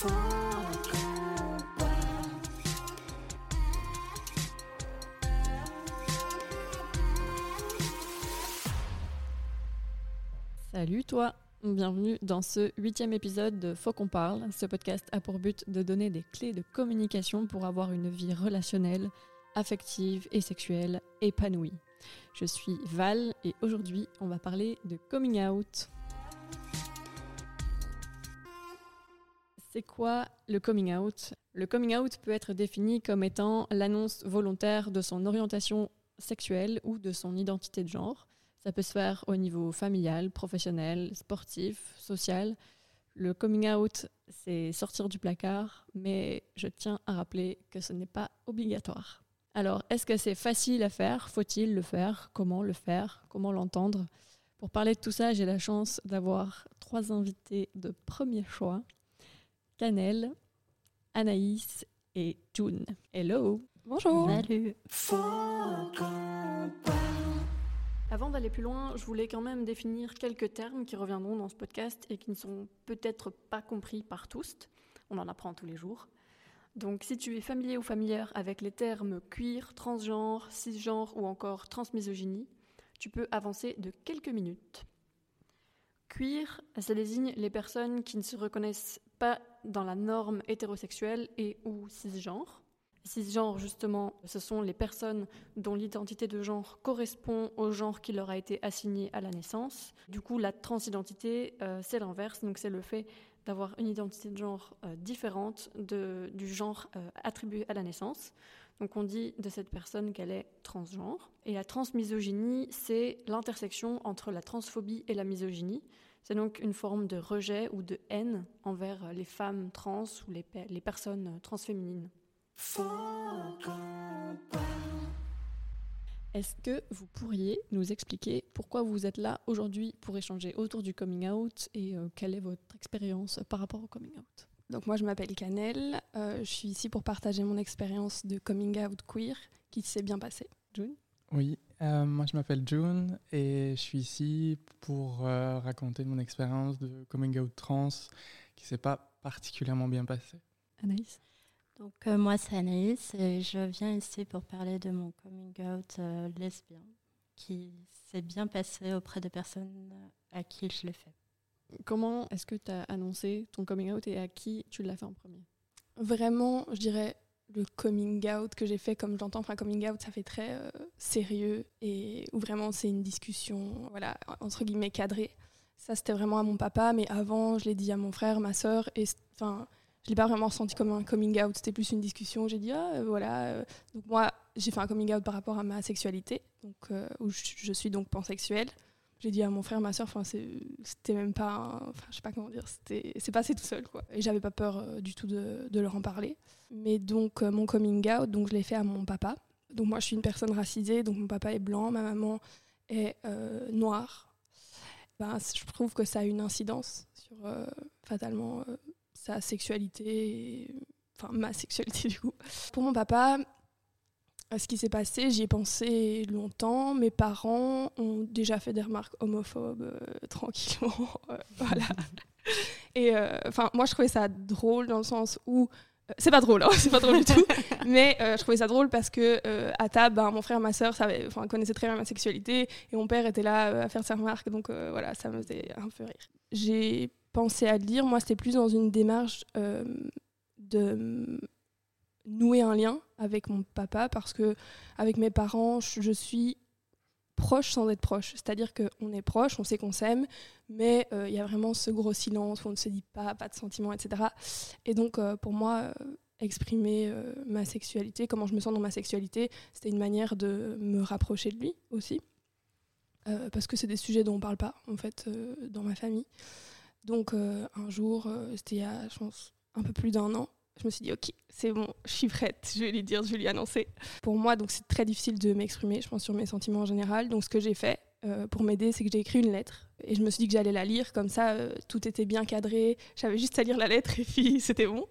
Salut toi, bienvenue dans ce huitième épisode de Faut qu'on parle. Ce podcast a pour but de donner des clés de communication pour avoir une vie relationnelle, affective et sexuelle épanouie. Je suis Val et aujourd'hui on va parler de coming out. C'est quoi le coming out? Le coming out peut être défini comme étant l'annonce volontaire de son orientation sexuelle ou de son identité de genre. Ça peut se faire au niveau familial, professionnel, sportif, social. Le coming out, c'est sortir du placard, mais je tiens à rappeler que ce n'est pas obligatoire. Alors, est-ce que c'est facile à faire? Faut-il le faire? Comment le faire? Comment l'entendre? Pour parler de tout ça, j'ai la chance d'avoir trois invités de premier choix. Canel, Anaïs et June. Hello Bonjour Salut Avant d'aller plus loin, je voulais quand même définir quelques termes qui reviendront dans ce podcast et qui ne sont peut-être pas compris par tous. On en apprend tous les jours. Donc si tu es familier ou familière avec les termes queer, transgenre, cisgenre ou encore transmisogynie, tu peux avancer de quelques minutes. Queer, ça désigne les personnes qui ne se reconnaissent pas dans la norme hétérosexuelle et ou cisgenre. Cisgenre, justement, ce sont les personnes dont l'identité de genre correspond au genre qui leur a été assigné à la naissance. Du coup, la transidentité, euh, c'est l'inverse, donc c'est le fait d'avoir une identité de genre euh, différente du genre euh, attribué à la naissance. Donc on dit de cette personne qu'elle est transgenre. Et la transmisogynie, c'est l'intersection entre la transphobie et la misogynie. C'est donc une forme de rejet ou de haine envers les femmes trans ou les, les personnes transféminines. Est-ce que vous pourriez nous expliquer pourquoi vous êtes là aujourd'hui pour échanger autour du coming out et euh, quelle est votre expérience par rapport au coming out? Donc moi je m'appelle Canel, euh, je suis ici pour partager mon expérience de coming out queer qui s'est bien passé. June? Oui, euh, moi je m'appelle June et je suis ici pour euh, raconter mon expérience de coming out trans qui s'est pas particulièrement bien passé. Anaïs? Donc euh, moi c'est Anaïs et je viens ici pour parler de mon coming out euh, lesbien qui s'est bien passé auprès de personnes à qui je l'ai fait. Comment est-ce que tu as annoncé ton coming out et à qui tu l'as fait en premier? Vraiment, je dirais le coming out que j'ai fait comme j'entends, enfin coming out ça fait très euh, sérieux et où vraiment c'est une discussion, voilà, entre guillemets cadrée. Ça c'était vraiment à mon papa, mais avant je l'ai dit à mon frère, ma soeur, et enfin je l'ai pas vraiment ressenti comme un coming out, c'était plus une discussion. J'ai dit ah euh, voilà, euh, donc moi j'ai fait un coming out par rapport à ma sexualité, donc où je, je suis donc pansexuelle. J'ai dit à mon frère, ma soeur, c'était même pas, enfin je sais pas comment dire, c'est passé tout seul quoi. Et j'avais pas peur euh, du tout de, leur en parler. Mais donc euh, mon coming out, donc je l'ai fait à mon papa. Donc moi je suis une personne racisée, donc mon papa est blanc, ma maman est euh, noire. Ben, je trouve que ça a une incidence sur fatalement sa sexualité, enfin ma sexualité du coup. Pour mon papa, à ce qui s'est passé, j'y ai pensé longtemps. Mes parents ont déjà fait des remarques homophobes euh, tranquillement, euh, voilà. Et euh, moi je trouvais ça drôle dans le sens où c'est pas drôle, hein, c'est pas drôle du tout. Mais je trouvais ça drôle parce que à table, ben, mon frère, ma soeur, connaissaient très bien ma sexualité et mon père était là à faire ses remarques. Donc voilà, ça me faisait un peu rire. J'ai pensé à le dire. Moi, c'était plus dans une démarche de nouer un lien avec mon papa parce que avec mes parents, je, suis proche sans être proche. C'est-à-dire qu'on est proche, on sait qu'on s'aime, mais euh, il y a vraiment ce gros silence où on ne se dit pas, pas de sentiments, etc. Et donc, euh, pour moi, euh, exprimer ma sexualité, comment je me sens dans ma sexualité, c'était une manière de me rapprocher de lui aussi. Parce que c'est des sujets dont on ne parle pas, en fait, dans ma famille. Donc, un jour, c'était il y a, je pense, un peu plus d'un an, je me suis dit, ok, c'est bon, je suis prête, je vais lui dire, je vais lui annoncer. Pour moi, donc c'est très difficile de m'exprimer, je pense, sur mes sentiments en général. Donc, ce que j'ai fait euh, pour m'aider, c'est que j'ai écrit une lettre. Et je me suis dit que j'allais la lire, comme ça, euh, tout était bien cadré. J'avais juste à lire la lettre et puis c'était bon.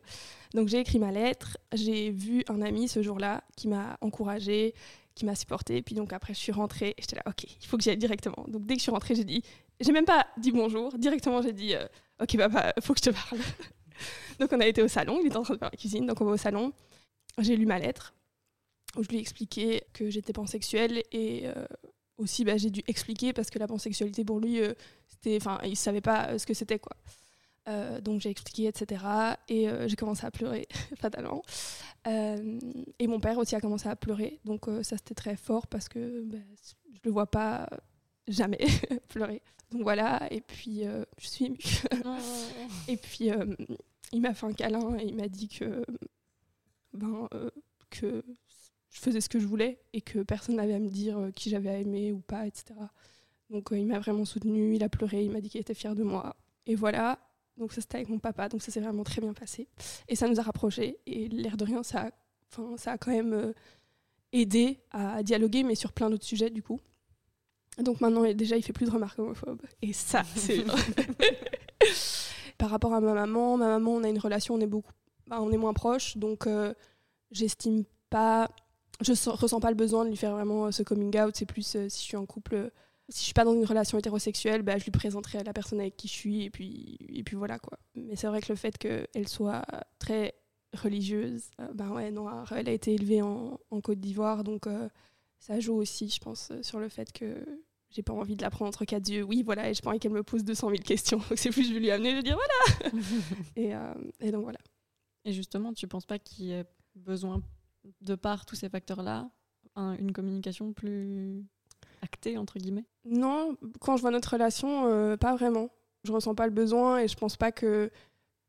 Donc, j'ai écrit ma lettre. J'ai vu un ami ce jour-là qui m'a encouragée, qui m'a supportée. Puis, donc, après, je suis rentrée et j'étais là, ok, il faut que j'y aille directement. Donc, dès que je suis rentrée, j'ai dit, j'ai même pas dit bonjour. Directement, j'ai dit, euh, ok, papa, faut que je te parle. donc on a été au salon, il était en train de faire la cuisine, donc on va au salon. J'ai lu ma lettre où je lui ai expliqué que j'étais pansexuelle et euh, aussi bah, j'ai dû expliquer parce que la pansexualité pour lui, euh, c'était, enfin, il savait pas ce que c'était quoi. Euh, donc j'ai expliqué, etc. Et j'ai commencé à pleurer, fatalement. et mon père aussi a commencé à pleurer. Donc ça, c'était très fort parce que bah, je le vois pas jamais pleurer. Donc voilà, et puis je suis émue. et puis il m'a fait un câlin et il m'a dit que, ben, que je faisais ce que je voulais et que personne n'avait à me dire euh, qui j'avais à aimer ou pas, etc. Donc euh, il m'a vraiment soutenu, il a pleuré, il m'a dit qu'il était fier de moi. Et voilà, donc ça c'était avec mon papa, donc ça s'est vraiment très bien passé. Et ça nous a rapprochés, et l'air de rien, ça a, ça a quand même euh, aidé à dialoguer, mais sur plein d'autres sujets du coup. Donc maintenant, déjà, il fait plus de remarques homophobes. Et ça, c'est Par rapport à ma maman, ma maman, on a une relation, on est beaucoup, bah, on est moins proches, donc j'estime pas je ressens pas le besoin de lui faire vraiment euh, ce coming out. C'est plus euh, si je suis en couple, euh, si je suis pas dans une relation hétérosexuelle, bah, je lui présenterai la personne avec qui je suis et puis, et puis voilà quoi. Mais c'est vrai que le fait qu'elle soit très religieuse, ben ouais, non, elle a été élevée en Côte d'Ivoire, donc ça joue aussi, je pense, sur le fait que j'ai pas envie de la prendre entre quatre yeux. Oui, voilà, et pas envie qu'elle me pose 200 000 questions. Donc c'est plus je vais lui amener, je vais dire voilà. et, et donc voilà. Et justement, tu penses pas qu'il y ait besoin de par tous ces facteurs-là, une communication plus actée, entre guillemets? Non, quand je vois notre relation, euh, pas vraiment. Je ressens pas le besoin et je pense pas que.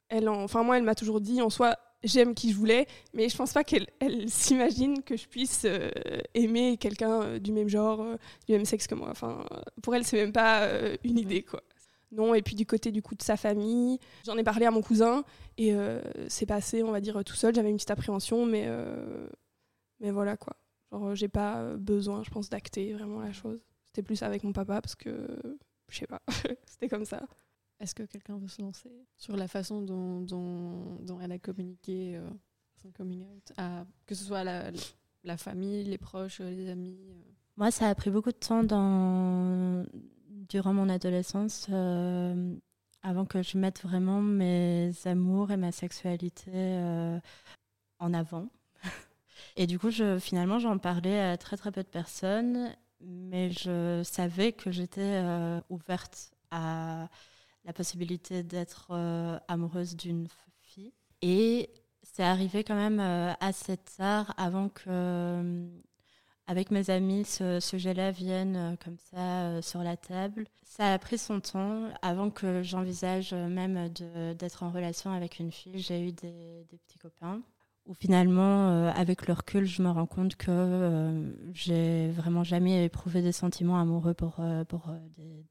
Elle Enfin, moi, elle m'a toujours dit en soi, j'aime qui je voulais, mais je pense pas qu'elle elle, s'imagine que je puisse euh, aimer quelqu'un euh, du même genre, du même sexe que moi. Enfin, pour elle, c'est même pas une idée, quoi. Non, et puis du côté du coup de sa famille, j'en ai parlé à mon cousin et euh, c'est passé, on va dire, tout seul. J'avais une petite appréhension, mais, euh, mais voilà quoi. Genre, j'ai pas besoin, je pense, d'acter vraiment la chose. C'était plus avec mon papa parce que, je sais pas, c'était comme ça. Est-ce que quelqu'un veut se lancer sur la façon dont, elle a communiqué euh, son coming out, que ce soit la, famille, les proches, les amis Moi, ça a pris beaucoup de temps durant mon adolescence, euh, avant que je mette vraiment mes amours et ma sexualité euh, en avant. Et du coup, finalement, j'en parlais à très très peu de personnes, mais je savais que j'étais euh, ouverte à la possibilité d'être amoureuse d'une fille. Et c'est arrivé quand même assez tard avant que avec mes amis, ce, sujet-là vienne euh, comme ça euh, sur la table. Ça a pris son temps avant que j'envisage euh, même d'être en relation avec une fille. J'ai eu des, petits copains où finalement, avec le recul, je me rends compte que j'ai vraiment jamais éprouvé des sentiments amoureux pour, pour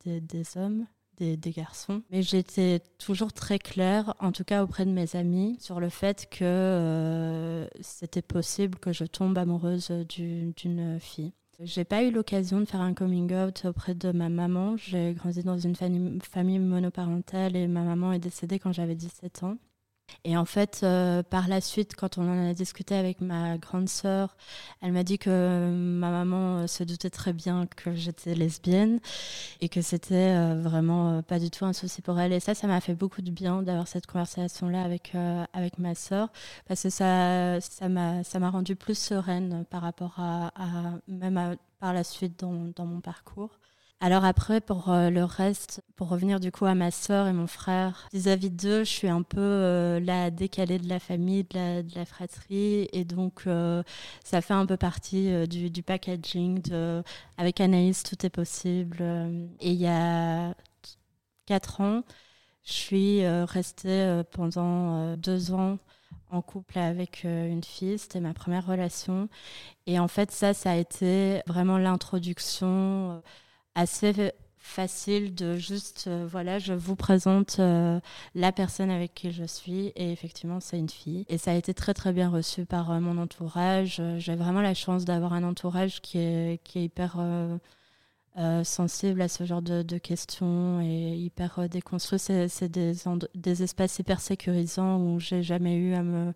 des hommes des, garçons. Mais j'étais toujours très claire, en tout cas auprès de mes amis, sur le fait que euh, c'était possible que je tombe amoureuse d'une fille. J'ai pas eu l'occasion de faire un coming out auprès de ma maman. J'ai grandi dans une famille monoparentale et ma maman est décédée quand j'avais 17 ans. Et en fait, euh, par la suite, quand on en a discuté avec ma grande sœur, elle m'a dit que ma maman euh, se doutait très bien que j'étais lesbienne et que c'était euh, vraiment pas du tout un souci pour elle. Et ça, ça m'a fait beaucoup de bien d'avoir cette conversation-là avec, avec ma sœur parce que ça, ça m'a rendu plus sereine par rapport à, même par la suite dans, dans mon parcours. Alors après, pour euh, le reste, pour revenir du coup à ma sœur et mon frère, vis-à-vis d'eux, je suis un peu euh, la décalée de la famille, de la, fratrie, et donc euh, ça fait un peu partie du, du, packaging. De, avec Anaïs, tout est possible. et il y a quatre ans, je suis restée pendant deux ans en couple avec une fille, c'était ma première relation. Et en fait, ça, ça a été vraiment l'introduction assez facile de juste, euh, voilà, je vous présente euh, la personne avec qui je suis et effectivement c'est une fille. Et ça a été très très bien reçu par euh, mon entourage. J'ai vraiment la chance d'avoir un entourage qui est, qui est hyper sensible à ce genre de, de questions et hyper déconstruit. C'est des, des espaces hyper sécurisants où j'ai jamais eu à me,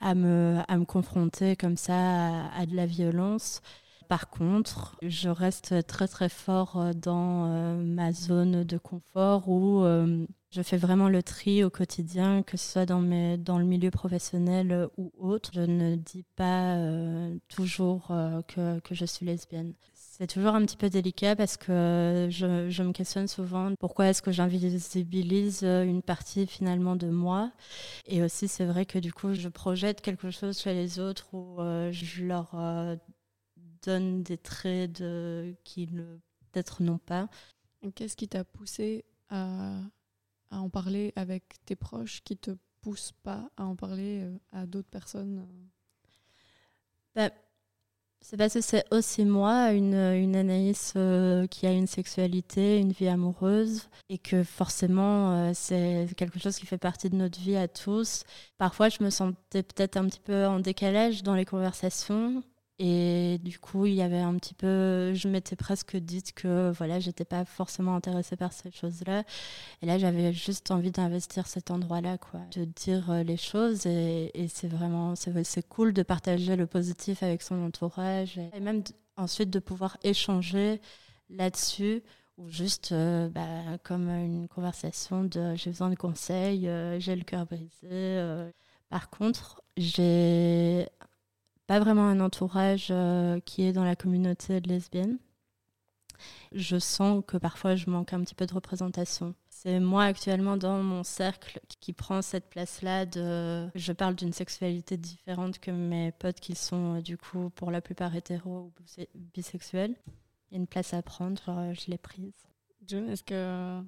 à me, à me confronter comme ça à, à de la violence par contre, je reste très très fort dans ma zone de confort où je fais vraiment le tri au quotidien, que ce soit dans, mes, dans le milieu professionnel ou autre. Je ne dis pas toujours que, que je suis lesbienne. C'est toujours un petit peu délicat parce que je, me questionne souvent pourquoi est-ce que j'invisibilise une partie finalement de moi. Et aussi, c'est vrai que du coup, je projette quelque chose chez les autres euh, je leur euh, donne des traits de, qui peut-être n'ont pas. Qu'est-ce qui t'a poussé à, à, en parler avec tes proches qui te poussent pas à en parler euh, à d'autres personnes bah, c'est parce que c'est aussi moi, une, une Anaïs euh, qui a une sexualité, une vie amoureuse, et que forcément, euh, c'est quelque chose qui fait partie de notre vie à tous. Parfois, je me sentais peut-être un petit peu en décalage dans les conversations, et du coup, il y avait un petit peu, je m'étais presque dite que voilà, j'étais pas forcément intéressée par ces choses-là. Et là, j'avais juste envie d'investir cet endroit-là, quoi, de dire euh, les choses. Et, et c'est vraiment, c'est cool de partager le positif avec son entourage et même ensuite de pouvoir échanger là-dessus ou juste euh, bah, comme une conversation de j'ai besoin de conseils, euh, j'ai le cœur brisé. Par contre, j'ai pas vraiment un entourage euh, qui est dans la communauté lesbienne. Je sens que parfois je manque un petit peu de représentation. C'est moi actuellement dans mon cercle qui prend cette place-là de. Je parle d'une sexualité différente que mes potes qui sont euh, du coup pour la plupart hétéros ou bisexuels. Il y a une place à prendre, euh, je l'ai prise. June, est-ce que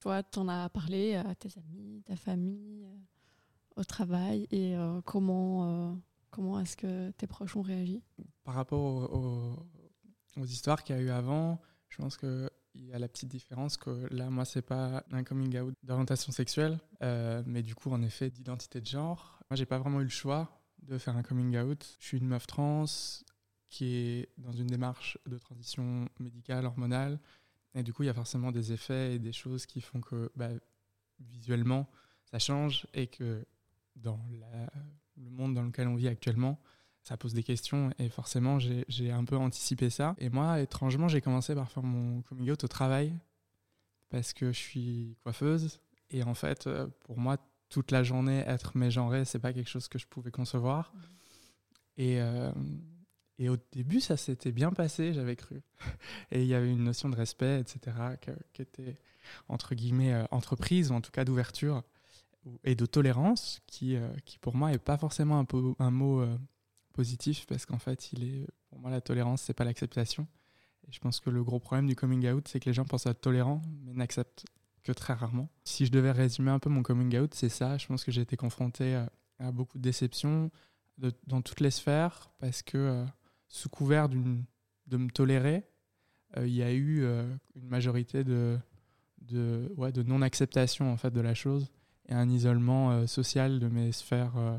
toi, tu en as parlé à tes amis, ta famille, au travail et comment Comment est-ce que tes proches ont réagi? Par rapport aux, histoires qu'il y a eu avant, je pense qu'il y a la petite différence que là, moi, c'est pas un coming out d'orientation sexuelle, euh, mais du coup, en effet, d'identité de genre. Moi, j'ai pas vraiment eu le choix de faire un coming out. Je suis une meuf trans qui est dans une démarche de transition médicale, hormonale. Et du coup, il y a forcément des effets et des choses qui font que bah, visuellement, ça change et que dans la le monde dans lequel on vit actuellement, ça pose des questions et forcément j'ai un peu anticipé ça. Et moi, étrangement, j'ai commencé par faire mon coming out au travail parce que je suis coiffeuse et en fait, euh, pour moi, toute la journée, être mégenré, c'est pas quelque chose que je pouvais concevoir. Mmh. Et, euh, et au début, ça s'était bien passé, j'avais cru. Et il y avait une notion de respect, etc., qui était, entre guillemets, euh, entreprise, ou en tout cas d'ouverture et de tolérance, qui, euh, qui pour moi n'est pas forcément un, un mot euh, positif, parce qu'en fait, il est, pour moi, la tolérance, c'est pas l'acceptation. Et je pense que le gros problème du coming out, c'est que les gens pensent être tolérants, mais n'acceptent que très rarement. Si je devais résumer un peu mon coming out, c'est ça. Je pense que j'ai été confronté à, à, beaucoup de déceptions dans toutes les sphères, parce que euh, sous couvert de me tolérer, il y a eu une majorité de, de, ouais, de non-acceptation en fait, de la chose et un isolement euh, social de mes sphères euh,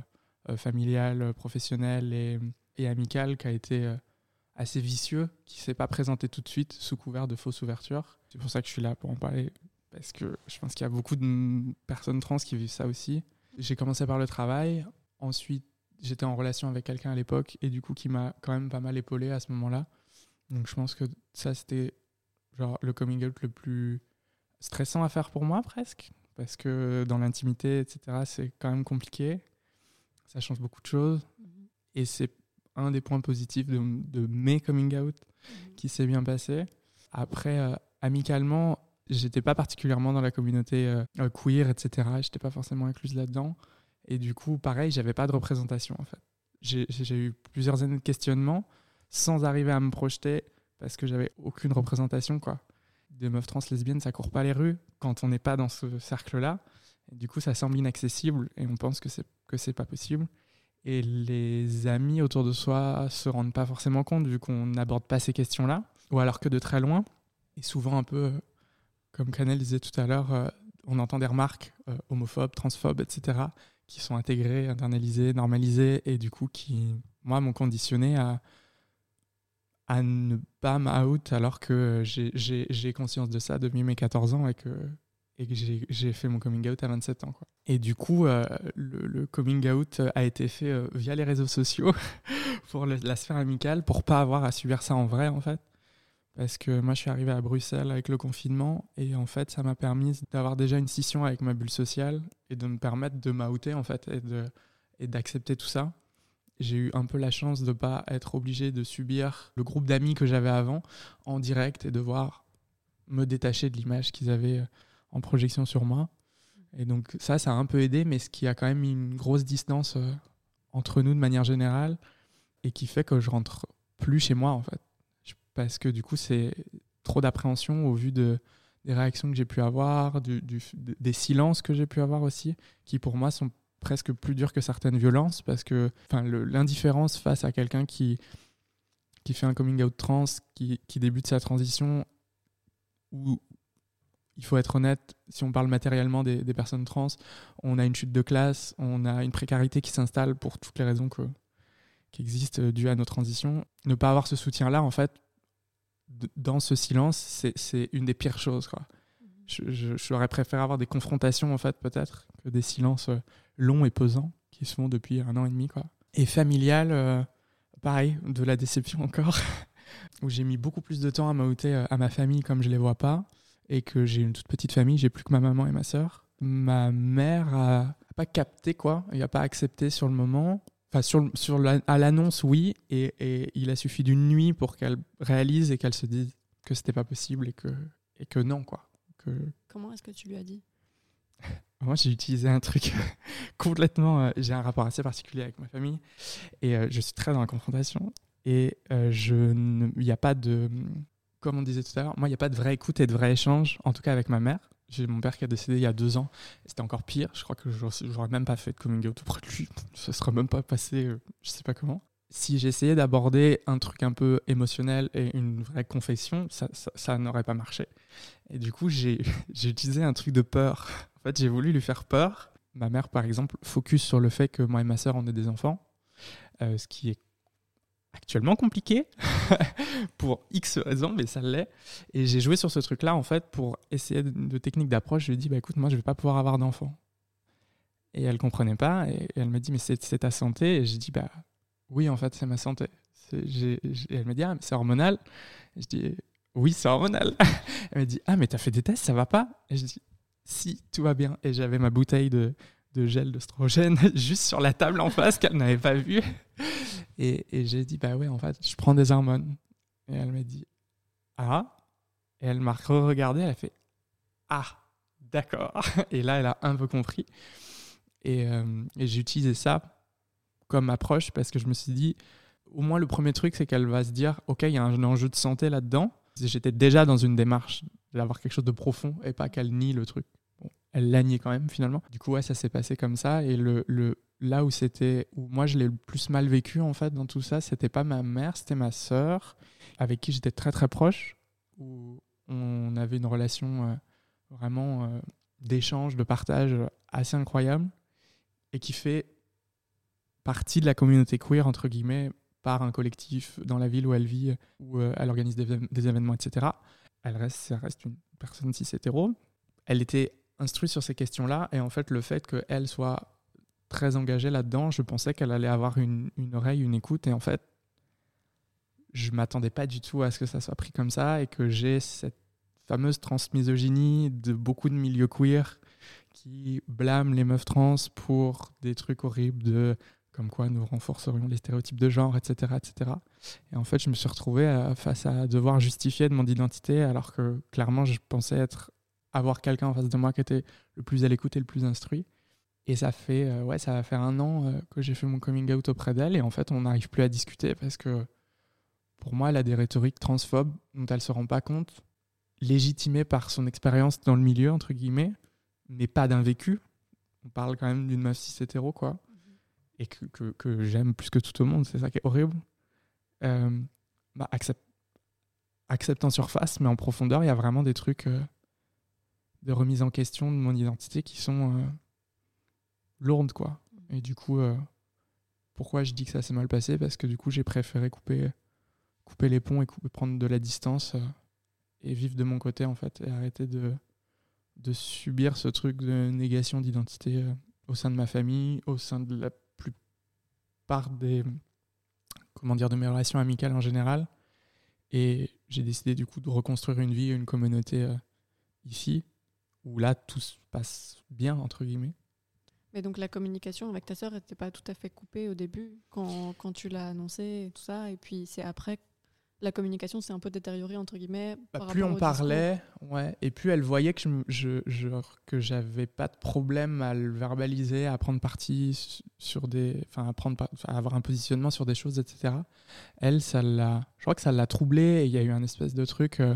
euh, familiales, professionnelles et, amicales qui a été assez vicieux, qui s'est pas présenté tout de suite sous couvert de fausses ouvertures. C'est pour ça que je suis là pour en parler, parce que je pense qu'il y a beaucoup de personnes trans qui vivent ça aussi. J'ai commencé par le travail, ensuite j'étais en relation avec quelqu'un à l'époque et du coup qui m'a quand même pas mal épaulé à ce moment-là. Donc je pense que ça c'était genre le coming out le plus stressant à faire pour moi presque, parce que dans l'intimité, etc., c'est quand même compliqué. Ça change beaucoup de choses. Mhm. Et c'est un des points positifs de, de mes coming out mhm. qui s'est bien passé. Après, euh, amicalement, j'étais pas particulièrement dans la communauté euh, euh, queer, etc. J'étais pas forcément incluse là-dedans. Et du coup, pareil, j'avais pas de représentation en fait. J'ai eu plusieurs années de questionnement sans arriver à me projeter parce que j'avais aucune représentation quoi des meufs trans lesbiennes, ça court pas les rues quand on n'est pas dans ce cercle-là. Du coup, ça semble inaccessible et on pense que c'est que c'est pas possible. Et les amis autour de soi se rendent pas forcément compte vu qu'on n'aborde pas ces questions-là, ou alors que de très loin. Et souvent un peu, euh, comme Canel disait tout à l'heure, euh, on entend des remarques euh, homophobes, transphobes, etc., qui sont intégrées, internalisées, normalisées, et du coup qui, moi, m'ont conditionné à à ne pas m'out alors que j'ai conscience de ça depuis mes 14 ans et que j'ai fait mon coming out à 27 ans. Et du coup, euh, le, coming out a été fait euh, via les réseaux sociaux pour la sphère amicale, pour pas avoir à subir ça en vrai, en fait. Parce que moi, je suis arrivé à Bruxelles avec le confinement, et en fait, ça m'a permis d'avoir déjà une scission avec ma bulle sociale, et de me permettre de m'outer, en fait, et d'accepter tout ça. J'ai eu un peu la chance de ne pas être obligé de subir le groupe d'amis que j'avais avant en direct et de voir me détacher de l'image qu'ils avaient euh, en projection sur moi. Et donc ça, ça a un peu aidé, mais ce qui a quand même une grosse distance euh, entre nous de manière générale et qui fait que je rentre plus chez moi en fait. Parce que du coup, c'est trop d'appréhension au vu de, des réactions que j'ai pu avoir, du, des silences que j'ai pu avoir aussi, qui pour moi sont presque plus durs que certaines violences parce que l'indifférence face à quelqu'un qui, qui fait un coming out trans, qui, qui débute sa transition, où il faut être honnête, si on parle matériellement des, personnes trans, on a une chute de classe, on a une précarité qui s'installe pour toutes les raisons que, qui existent euh, dues à nos transitions. Ne pas avoir ce soutien-là, en fait, dans ce silence, c'est une des pires choses. J'aurais préféré avoir des confrontations, en fait, peut-être, que des silences euh, longs et pesants qui se font depuis un an et demi. Quoi. Et familial, euh, pareil, de la déception encore, où j'ai mis beaucoup plus de temps à m'outer à ma famille comme je les vois pas et que j'ai une toute petite famille, j'ai plus que ma maman et ma sœur. Ma mère a, pas capté quoi, il a pas accepté sur le moment. Enfin, sur, sur à l'annonce, oui, et, et, il a suffi d'une nuit pour qu'elle réalise et qu'elle se dise que c'était pas possible et que, et que non, quoi. Que... Comment est-ce que tu lui as dit? Moi, j'ai utilisé un truc complètement. Euh, j'ai un rapport assez particulier avec ma famille et euh, je suis très dans la confrontation. Et euh, il n'y a pas de comme on disait tout à l'heure, moi, il n'y a pas de vraie écoute et de vrai échange, en tout cas avec ma mère. J'ai mon père qui a décédé il y a deux ans. C'était encore pire. Je crois que j'aurais même pas fait de coming out auprès de lui. Ça serait même pas passé, je sais pas comment. Si j'essayais d'aborder un truc un peu émotionnel et une vraie confession, ça, n'aurait pas marché. Et du coup, j'ai utilisé un truc de peur. En fait, j'ai voulu lui faire peur. Ma mère, par exemple, focus sur le fait que moi et ma sœur, on est des enfants. Euh, ce qui est actuellement compliqué pour X raisons, mais ça l'est. Et j'ai joué sur ce truc-là, en fait, pour essayer de, techniques d'approche. Je lui ai dit, bah, écoute, moi, je vais pas pouvoir avoir d'enfant. Et elle comprenait pas, et, elle me dit, mais c'est ta santé. Et j'ai dit, bah oui, en fait, c'est ma santé. elle me dit, ah, c'est hormonal. Et je dis, oui, c'est hormonal. elle me dit, ah, mais t'as fait des tests, ça va pas? Et je dis, si, tout va bien. Et j'avais ma bouteille de, gel d'ostrogène juste sur la table en face qu'elle n'avait pas vue. Et, et j'ai dit, bah ouais, en fait, je prends des hormones. Et elle m'a dit, ah. Et elle m'a regardé, elle a fait, ah, d'accord. Et là, elle a un peu compris. Et, euh, et j'ai utilisé ça comme approche parce que je me suis dit, au moins le premier truc, c'est qu'elle va se dire, ok, il y a un enjeu de santé là-dedans. J'étais déjà dans une démarche d'avoir quelque chose de profond et pas qu'elle nie le truc elle l'a nié quand même finalement. Du coup, ouais, ça s'est passé comme ça. Et le, le là où c'était, où moi je l'ai le plus mal vécu en fait dans tout ça, c'était pas ma mère, c'était ma sœur, avec qui j'étais très très proche, où on avait une relation euh, vraiment euh, d'échange, de partage assez incroyable, et qui fait partie de la communauté queer entre guillemets par un collectif dans la ville où elle vit, où euh, elle organise des, événements, etc. Elle reste, reste une personne cis hétéro. Elle était instruit sur ces questions-là. Et en fait, le fait qu'elle soit très engagée là-dedans, je pensais qu'elle allait avoir une, oreille, une écoute. Et en fait, je m'attendais pas du tout à ce que ça soit pris comme ça et que j'ai cette fameuse transmisogynie de beaucoup de milieux queer qui blâment les meufs trans pour des trucs horribles de comme quoi nous renforcerions les stéréotypes de genre, etc., etc. Et en fait, je me suis retrouvé face à devoir justifier de mon identité alors que clairement, je pensais être avoir quelqu'un en face de moi qui était le plus à l'écoute et le plus instruit. Et ça fait, euh, ouais, ça va faire un an euh, que j'ai fait mon coming out auprès d'elle. Et en fait, on n'arrive plus à discuter parce que pour moi, elle a des rhétoriques transphobes dont elle se rend pas compte, légitimées par son expérience dans le milieu, entre guillemets, mais pas d'un vécu. On parle quand même d'une meuf cis hétéro, quoi. Et que, que, j'aime plus que tout au monde, c'est ça qui est horrible. Euh, bah, accepte, accepte en surface, mais en profondeur, il y a vraiment des trucs de remise en question de mon identité qui sont euh, lourdes, quoi. Et du coup, euh, pourquoi je dis que ça s'est mal passé? Parce que du coup, j'ai préféré couper, couper les ponts et prendre de la distance euh, et vivre de mon côté, en fait, et arrêter de, de subir ce truc de négation d'identité euh, au sein de ma famille, au sein de la plupart des comment dire de mes relations amicales en général. Et j'ai décidé du coup de reconstruire une vie, une communauté euh, ici, où là tout se passe bien entre guillemets. Mais donc la communication avec ta sœur n'était pas tout à fait coupée au début quand, quand tu l'as annoncé et tout ça, et puis c'est après la communication s'est un peu détériorée entre guillemets. Bah, plus on parlait, ouais, et plus elle voyait que je, je, que j'avais pas de problème à le verbaliser, à prendre parti sur des, enfin à prendre, à avoir un positionnement sur des choses, etc. Elle, ça l'a, je crois que ça l'a troublée et il y a eu un espèce de truc, euh,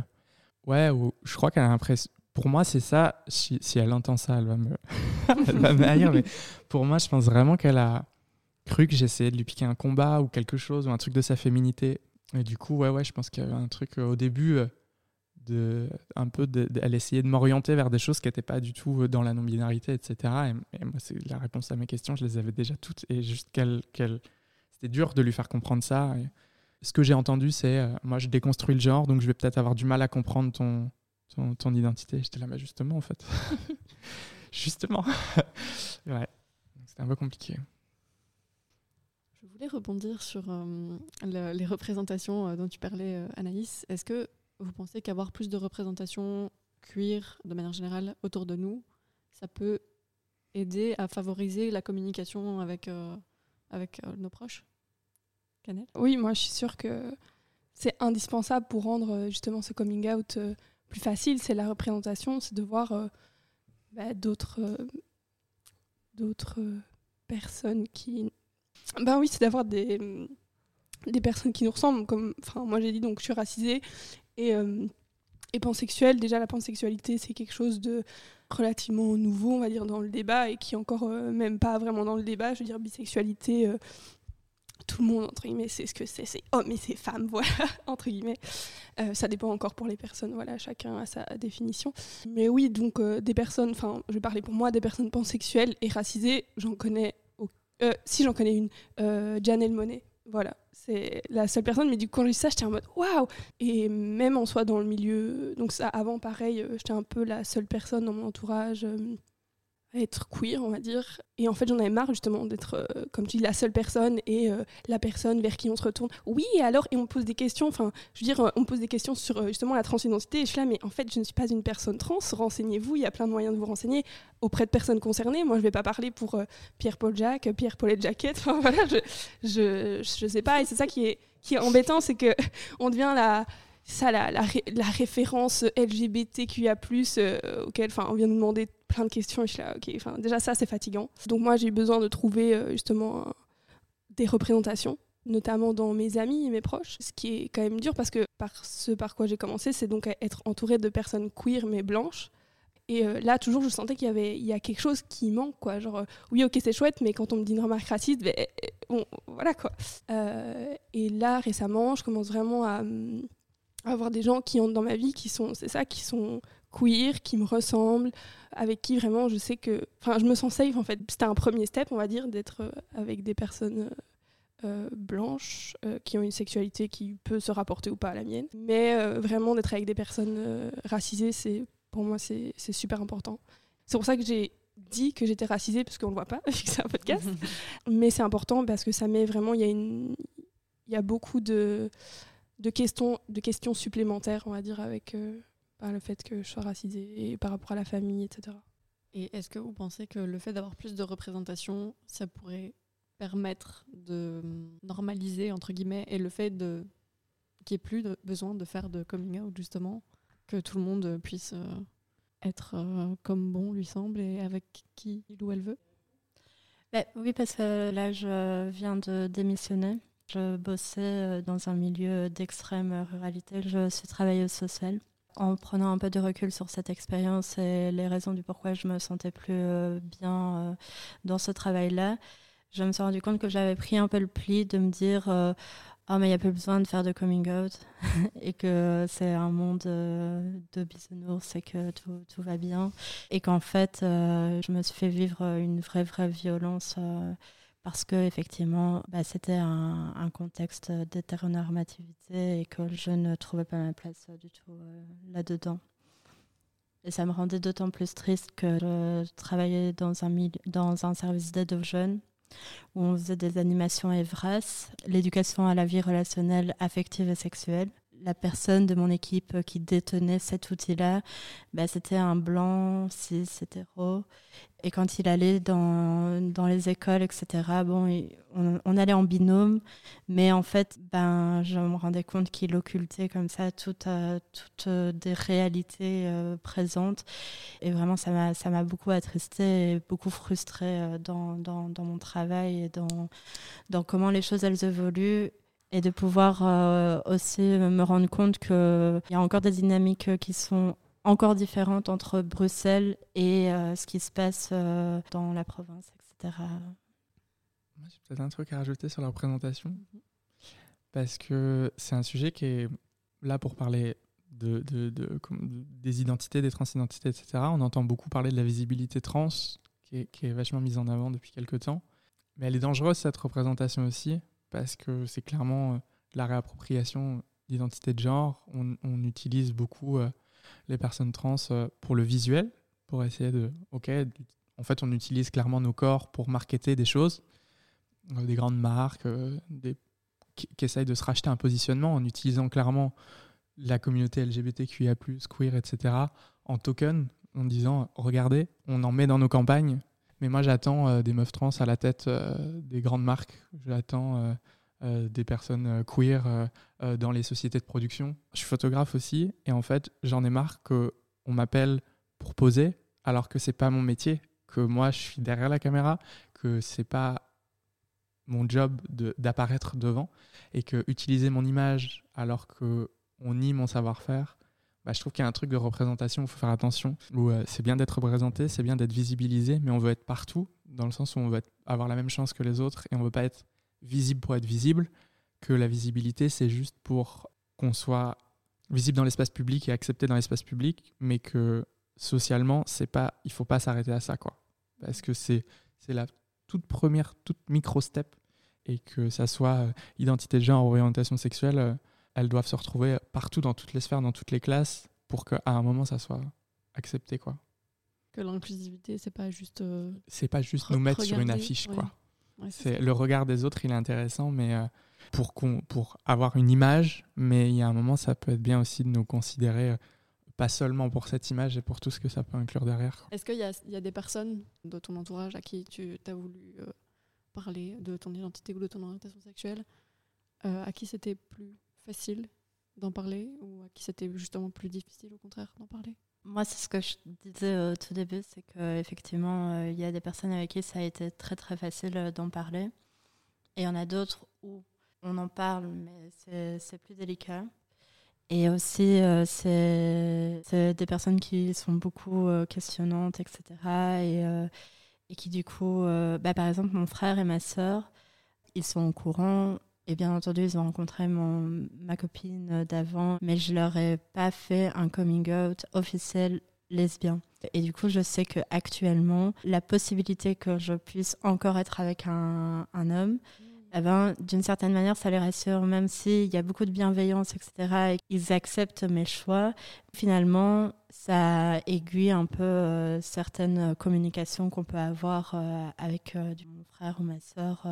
ouais, où je crois qu'elle a l'impression. Pour moi, c'est ça. Si, si, elle entend ça, elle va me, elle va me haïr. Mais pour moi, je pense vraiment qu'elle a cru que j'essayais de lui piquer un combat ou quelque chose ou un truc de sa féminité et du coup, ouais, ouais, je pense qu'il y avait un truc euh, au début, euh, de, un peu, elle essayait de m'orienter vers des choses qui n'étaient pas du tout euh, dans la non-binarité, etc. Et, moi, c'est la réponse à mes questions, je les avais déjà toutes. Et juste qu'elle, qu'elle, c'était dur de lui faire comprendre ça. Et ce que j'ai entendu, c'est moi, je déconstruis le genre, donc je vais peut-être avoir du mal à comprendre ton, ton, ton identité. J'étais là, mais justement, en fait. justement. ouais. C'était un peu compliqué voulais rebondir sur euh, les représentations euh, dont tu parlais, euh, Anaïs. Est-ce que vous pensez qu'avoir plus de représentations queer, de manière générale, autour de nous, ça peut aider à favoriser la communication avec, avec nos proches? Canel Oui, moi je suis sûre que c'est indispensable pour rendre justement ce coming out plus facile. C'est la représentation, c'est de voir bah, d'autres d'autres personnes qui ben oui, c'est d'avoir des, des personnes qui nous ressemblent. Comme, enfin, moi j'ai dit donc je suis racisée et, euh, et pansexuelle. Déjà la pansexualité c'est quelque chose de relativement nouveau, on va dire, dans le débat et qui est encore euh, même pas vraiment dans le débat. Je veux dire bisexualité. Euh, tout le monde, entre guillemets, c'est ce que c'est, c'est homme et c'est femme, voilà, entre guillemets. ça dépend encore pour les personnes, voilà, chacun a sa définition. Mais oui, donc des personnes, enfin, je vais parler pour moi, des personnes pansexuelles et racisées, j'en connais euh, si j'en connais une, euh, Janelle Monet. Voilà, c'est la seule personne. Mais du coup, quand j'ai ça, j'étais en mode waouh Et même en soi, dans le milieu, donc avant, pareil, euh, j'étais un peu la seule personne dans mon entourage être queer, on va dire. Et en fait, j'en avais marre justement d'être, euh, comme tu dis, la seule personne et euh, la personne vers qui on se retourne. Oui, et alors, et on me pose des questions, enfin, je veux dire, euh, on me pose des questions sur justement la transidentité. Et je suis là, mais en fait, je ne suis pas une personne trans. Renseignez-vous, il y a plein de moyens de vous renseigner auprès de personnes concernées. Moi, je ne vais pas parler pour Pierre-Paul Jacques, Pierre-Paul Jacquette. Enfin, voilà, je, je, je sais pas. Et c'est ça qui est, qui est embêtant, c'est que on devient la ça la, la, référence LGBTQIA+, euh, auquel on vient nous demander plein de questions et je suis là, ok, déjà ça c'est fatigant. Donc moi j'ai eu besoin de trouver euh, justement des représentations, notamment dans mes amis et mes proches, ce qui est quand même dur parce que par ce par quoi j'ai commencé, c'est donc être entourée de personnes queer mais blanches. Et euh, là, toujours, je sentais qu'il y avait il y a quelque chose qui manque, quoi. Genre, oui, ok, c'est chouette, mais quand on me dit une remarque raciste, ben, bon, voilà, quoi. et là, récemment, je commence vraiment à, avoir des gens qui entrent dans ma vie qui sont, c'est ça, qui sont queer, qui me ressemblent, avec qui vraiment je sais que, enfin, je me sens safe en fait. C'était un premier step, on va dire, d'être euh, avec des personnes euh, blanches euh, qui ont une sexualité qui peut se rapporter ou pas à la mienne. Mais vraiment d'être avec des personnes racisées, c'est pour moi c'est super important. C'est pour ça que j'ai dit que j'étais racisée parce qu'on le voit pas vu que c'est un podcast. Mais c'est important parce que ça met vraiment, il y a une, il y a beaucoup de de questions, de questions supplémentaires, on va dire, avec euh, le fait que je sois racisée et par rapport à la famille, etc. Et est-ce que vous pensez que le fait d'avoir plus de représentation, ça pourrait permettre de normaliser, entre guillemets, et le fait de qu'il n'y ait plus de besoin de faire de coming out, justement, que tout le monde puisse euh, être euh, comme bon lui semble et avec qui il ou elle veut? Bah, Oui, parce que là, je viens de démissionner je bossais euh, dans un milieu d'extrême ruralité. Je suis travailleuse sociale. En prenant un peu de recul sur cette expérience et les raisons du pourquoi je me sentais plus euh, bien euh, dans ce travail-là, je me suis rendu compte que j'avais pris un peu le pli de me dire ah mais il n'y a plus besoin de faire de coming out et que c'est un monde de bisounours et que tout, tout va bien et qu'en fait je me suis fait vivre une vraie vraie violence parce que effectivement bah, c'était un, contexte d'hétéronormativité et que je ne trouvais pas ma place du tout euh, là-dedans. Et ça me rendait d'autant plus triste que je travaillais dans un, dans un service d'aide aux jeunes où on faisait des animations EVRAS, l'éducation à la vie relationnelle, affective et sexuelle la personne de mon équipe qui détenait cet outil-là, bah, c'était un blanc, cis, hétéro. Et quand il allait dans, dans les écoles, etc., bon, on, allait en binôme, mais en fait, ben, je me rendais compte qu'il occultait comme ça toutes, euh, euh, des réalités euh, présentes. Et vraiment, ça m'a beaucoup attristé et beaucoup frustré dans, dans, dans, mon travail et dans, dans comment les choses, elles évoluent et de pouvoir euh, aussi me rendre compte qu'il y a encore des dynamiques qui sont encore différentes entre Bruxelles et euh, ce qui se passe euh, dans la province, etc. J'ai peut-être un truc à rajouter sur la représentation, parce que c'est un sujet qui est là pour parler de, des identités, des transidentités, etc. On entend beaucoup parler de la visibilité trans, qui est, qui est vachement mise en avant depuis quelques temps. Mais elle est dangereuse, cette représentation aussi, parce que c'est clairement euh, la réappropriation d'identité de genre. On, utilise beaucoup euh, les personnes trans euh, pour le visuel, pour essayer de. Ok, en fait, on utilise clairement nos corps pour marketer des choses, des grandes marques, qui, qui, essayent de se racheter un positionnement en utilisant clairement la communauté LGBTQIA, queer, etc., en token, en disant regardez, on en met dans nos campagnes mais moi, j'attends euh, des meufs trans à la tête euh, des grandes marques. J'attends euh, des personnes queer dans les sociétés de production. Je suis photographe aussi, et en fait, j'en ai marre qu'on m'appelle pour poser, alors que c'est pas mon métier, que moi, je suis derrière la caméra, que c'est pas mon job d'apparaître devant, et que utiliser mon image alors que on nie mon savoir-faire, bah, je trouve qu'il y a un truc de représentation il faut faire attention, euh, c'est bien d'être représenté, c'est bien d'être visibilisé, mais on veut être partout, dans le sens où on veut avoir la même chance que les autres et on ne veut pas être visible pour être visible, que la visibilité, c'est juste pour qu'on soit visible dans l'espace public et accepté dans l'espace public, mais que socialement, c'est pas, il faut pas s'arrêter à ça, quoi. Parce que c'est la toute première, toute micro-step, et que ça soit euh, identité de genre, orientation sexuelle, euh, elles doivent se retrouver partout dans toutes les sphères, dans toutes les classes, pour qu'à un moment ça soit accepté, quoi. Que l'inclusivité, c'est pas juste. Euh, c'est pas juste nous mettre sur une affiche, quoi. c'est le regard des autres, il est intéressant, mais euh, pour qu'on, pour avoir une image, mais il y a un moment, ça peut être bien aussi de nous considérer. Euh, pas seulement pour cette image et pour tout ce que ça peut inclure derrière. Est-ce qu'il y, y, a des personnes de ton entourage à qui tu as voulu parler de ton identité ou de ton orientation sexuelle, à qui c'était plus facile d'en parler ou à qui c'était justement plus difficile au contraire d'en parler? Moi, c'est ce que je disais au tout début, c'est qu'effectivement, euh, il y a des personnes avec qui ça a été très très facile euh, d'en parler. Et il y en a d'autres où on en parle, mais c'est plus délicat. Et aussi, euh, c'est des personnes qui sont beaucoup questionnantes, etc. Et, et, qui, du coup, bah, par exemple, mon frère et ma sœur, ils sont au courant et bien entendu, ils ont rencontré mon, ma copine d'avant, mais je leur ai pas fait un coming out officiel lesbien. Et du coup, je sais que actuellement, la possibilité que je puisse encore être avec un, un homme, mm. eh ben, d'une certaine manière, ça les rassure, même s'il y a beaucoup de bienveillance, etc., et qu'ils acceptent mes choix. Finalement, ça aiguille un peu euh, certaines communications qu'on peut avoir euh, avec euh, mon frère ou ma soeur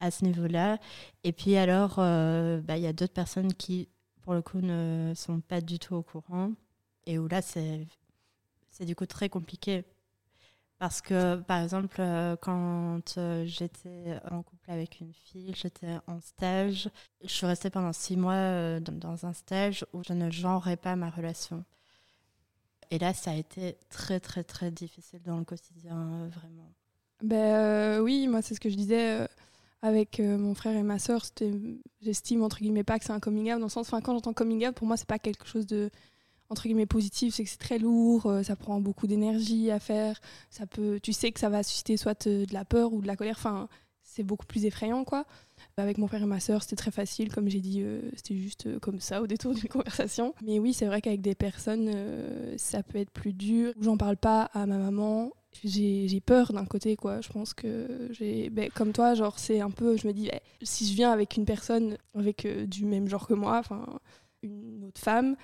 à ce niveau-là. Et puis alors, euh, bah, il y a d'autres personnes qui, pour le coup, ne sont pas du tout au courant. Et où là, c'est du coup très compliqué. Parce que, par exemple, euh, quand euh, j'étais en couple avec une fille, j'étais en stage. Je suis restée pendant six mois dans un stage où je ne genrais pas ma relation. Et là, ça a été très, très, très difficile dans le quotidien, vraiment. Ben oui, moi, c'est ce que je disais avec euh, mon frère et ma sœur, j'estime entre guillemets pas que c'est un coming out dans le sens, enfin quand j'entends coming out, pour moi c'est pas quelque chose de entre guillemets positif, c'est que c'est très lourd, euh, ça prend beaucoup d'énergie à faire, ça peut, tu sais que ça va susciter soit euh, de la peur ou de la colère, enfin c'est beaucoup plus effrayant quoi. Avec mon frère et ma sœur, c'était très facile, comme j'ai dit, c'était juste comme ça au détour d'une conversation. Mais oui, c'est vrai qu'avec des personnes, ça peut être plus dur. J'en parle pas à ma maman, j'ai peur d'un côté quoi je pense que j'ai ben, comme toi genre c'est un peu je me dis ben, si je viens avec une personne avec euh, du même genre que moi enfin une autre femme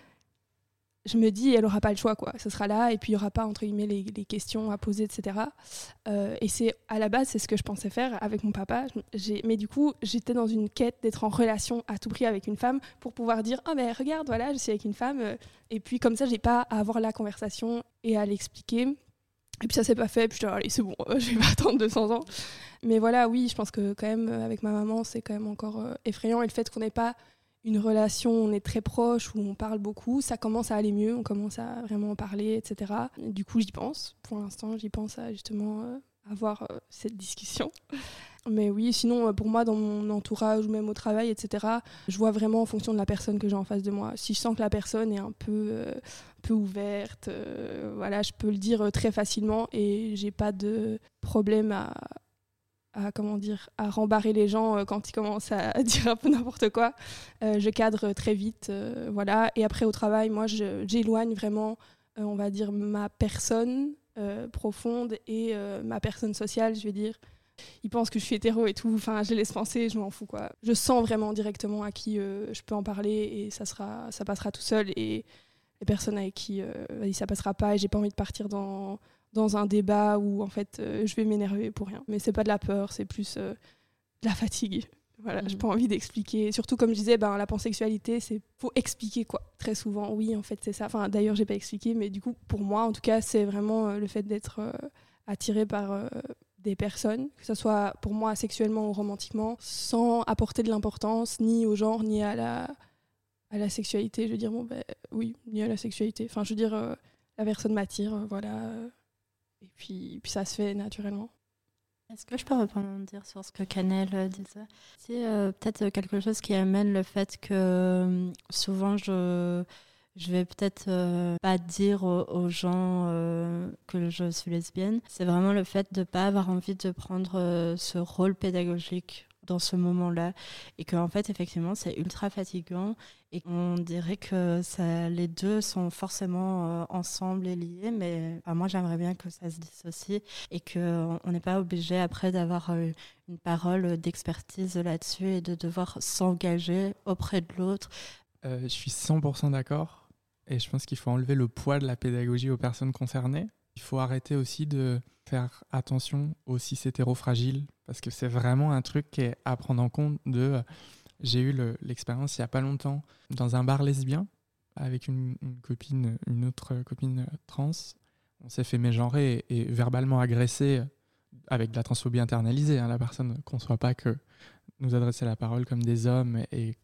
je me dis, elle aura pas le choix, quoi. Ce sera là, et puis il y aura pas, entre guillemets, les, les questions à poser, etc. Euh, et c'est, à la base, c'est ce que je pensais faire avec mon papa. Mais du coup, j'étais dans une quête d'être en relation à tout prix avec une femme pour pouvoir dire, oh, mais regarde, voilà, je suis avec une femme. Et puis, comme ça, j'ai pas à avoir la conversation et à l'expliquer. Et puis ça s'est pas fait, puis allez, c'est bon, je vais pas attendre 200 ans. Mais voilà, oui, je pense que quand même, avec ma maman, c'est quand même encore euh, effrayant. Et le fait qu'on n'ait pas une relation, on est très proche, où on parle beaucoup, ça commence à aller mieux, on commence à vraiment en parler, etc. du coup, j'y pense. Pour l'instant, j'y pense à justement euh, avoir euh, cette discussion. Mais oui, sinon, euh, pour moi, dans mon entourage ou même au travail, etc., je vois vraiment en fonction de la personne que j'ai en face de moi. Si je sens que la personne est un peu, peu ouverte, voilà, je peux le dire très facilement et j'ai pas de problème à, comment dire à rembarrer les gens euh, quand ils commencent à dire un peu n'importe quoi. Euh, je cadre très vite, euh, voilà. Et après au travail, moi, j'éloigne vraiment, on va dire ma personne profonde et ma personne sociale, je vais dire. Ils pensent que je suis hétéro et tout. Enfin, je les laisse penser, je m'en fous quoi. Je sens vraiment directement à qui je peux en parler et ça sera, ça passera tout seul. Et les personnes avec qui ça passera pas et j'ai pas envie de partir dans dans un débat où en fait euh, je vais m'énerver pour rien. Mais c'est pas de la peur, c'est plus euh, de la fatigue. Voilà, j'ai mhm. pas envie d'expliquer. Surtout comme je disais, ben, la pansexualité, c'est faut expliquer quoi. Très souvent, oui, en fait, c'est ça. Enfin, d'ailleurs, j'ai pas expliqué, mais du coup, pour moi, en tout cas, c'est vraiment euh, le fait d'être attiré par des personnes, que ce soit pour moi sexuellement ou romantiquement, sans apporter de l'importance ni au genre ni à la à la sexualité. Je veux dire, bon, ben oui, ni à la sexualité. Enfin, je veux dire, la personne m'attire, voilà et puis, puis ça se fait naturellement. Est-ce que je peux rebondir sur ce que Canel euh, disait? C'est euh, peut-être quelque chose qui amène le fait que euh, souvent je je vais peut-être pas dire aux, gens que je suis lesbienne. C'est vraiment le fait de pas avoir envie de prendre ce rôle pédagogique dans ce moment-là et qu'en fait effectivement c'est ultra fatigant et on dirait que ça, les deux sont forcément euh, ensemble et liés mais moi j'aimerais bien que ça se dissocie et qu'on n'est pas obligé après d'avoir euh, une parole d'expertise là-dessus et de devoir s'engager auprès de l'autre. Euh, je suis 100% d'accord et je pense qu'il faut enlever le poids de la pédagogie aux personnes concernées. Il faut arrêter aussi de faire attention aux cis hétérofragiles parce que c'est vraiment un truc qui est à prendre en compte de j'ai eu l'expérience il n'y a pas longtemps dans un bar lesbien avec une, copine une autre copine trans on s'est fait mégenrer et, verbalement agressé avec de la transphobie internalisée hein. la personne ne conçoit pas que nous adresser la parole comme des hommes et,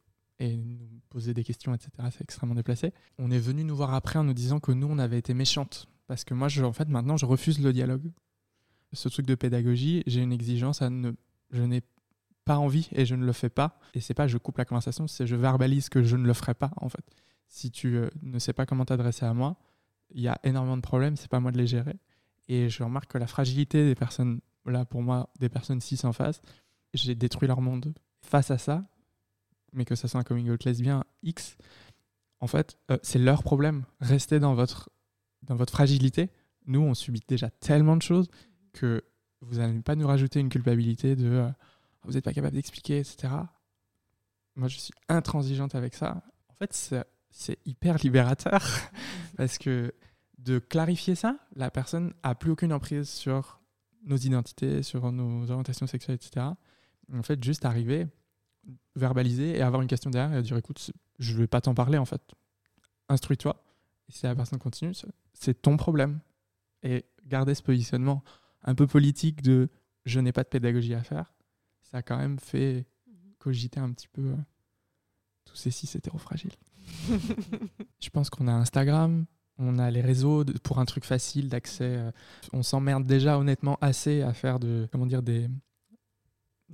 et nous poser des questions etc c'est extrêmement déplacé on est venu nous voir après en nous disant que nous on avait été méchantes parce que moi je, en fait maintenant je refuse le dialogue ce truc de pédagogie, j'ai une exigence à ne, je n'ai pas envie et je ne le fais pas. Et c'est pas je coupe la conversation, c'est je verbalise que je ne le ferai pas en fait. Si tu euh, ne sais pas comment t'adresser à moi, il y a énormément de problèmes, c'est pas moi de les gérer. Et je remarque que la fragilité des personnes, là pour moi, des personnes cis en face, j'ai détruit leur monde face à ça, mais que ça soit un coming out lesbien X, en fait, euh, c'est leur problème. Restez dans votre, dans votre fragilité. Nous, on subit déjà tellement de choses que vous n'allez pas nous rajouter une culpabilité de euh, vous n'êtes pas capable d'expliquer, etc. Moi, je suis intransigeante avec ça. En fait, c'est hyper libérateur parce que de clarifier ça, la personne a plus aucune emprise sur nos identités, sur nos orientations sexuelles, etc. En fait, juste arriver, verbaliser et avoir une question derrière et dire écoute, je vais pas t'en parler en fait. Instruis-toi. Et si la personne continue, c'est ton problème. Et garder ce positionnement un peu politique de je n'ai pas de pédagogie à faire, ça a quand même fait cogiter un petit peu euh, tous ces six hétérofragiles. je pense qu'on a Instagram, on a les réseaux pour un truc facile d'accès. Euh, on s'emmerde déjà honnêtement assez à faire de comment dire des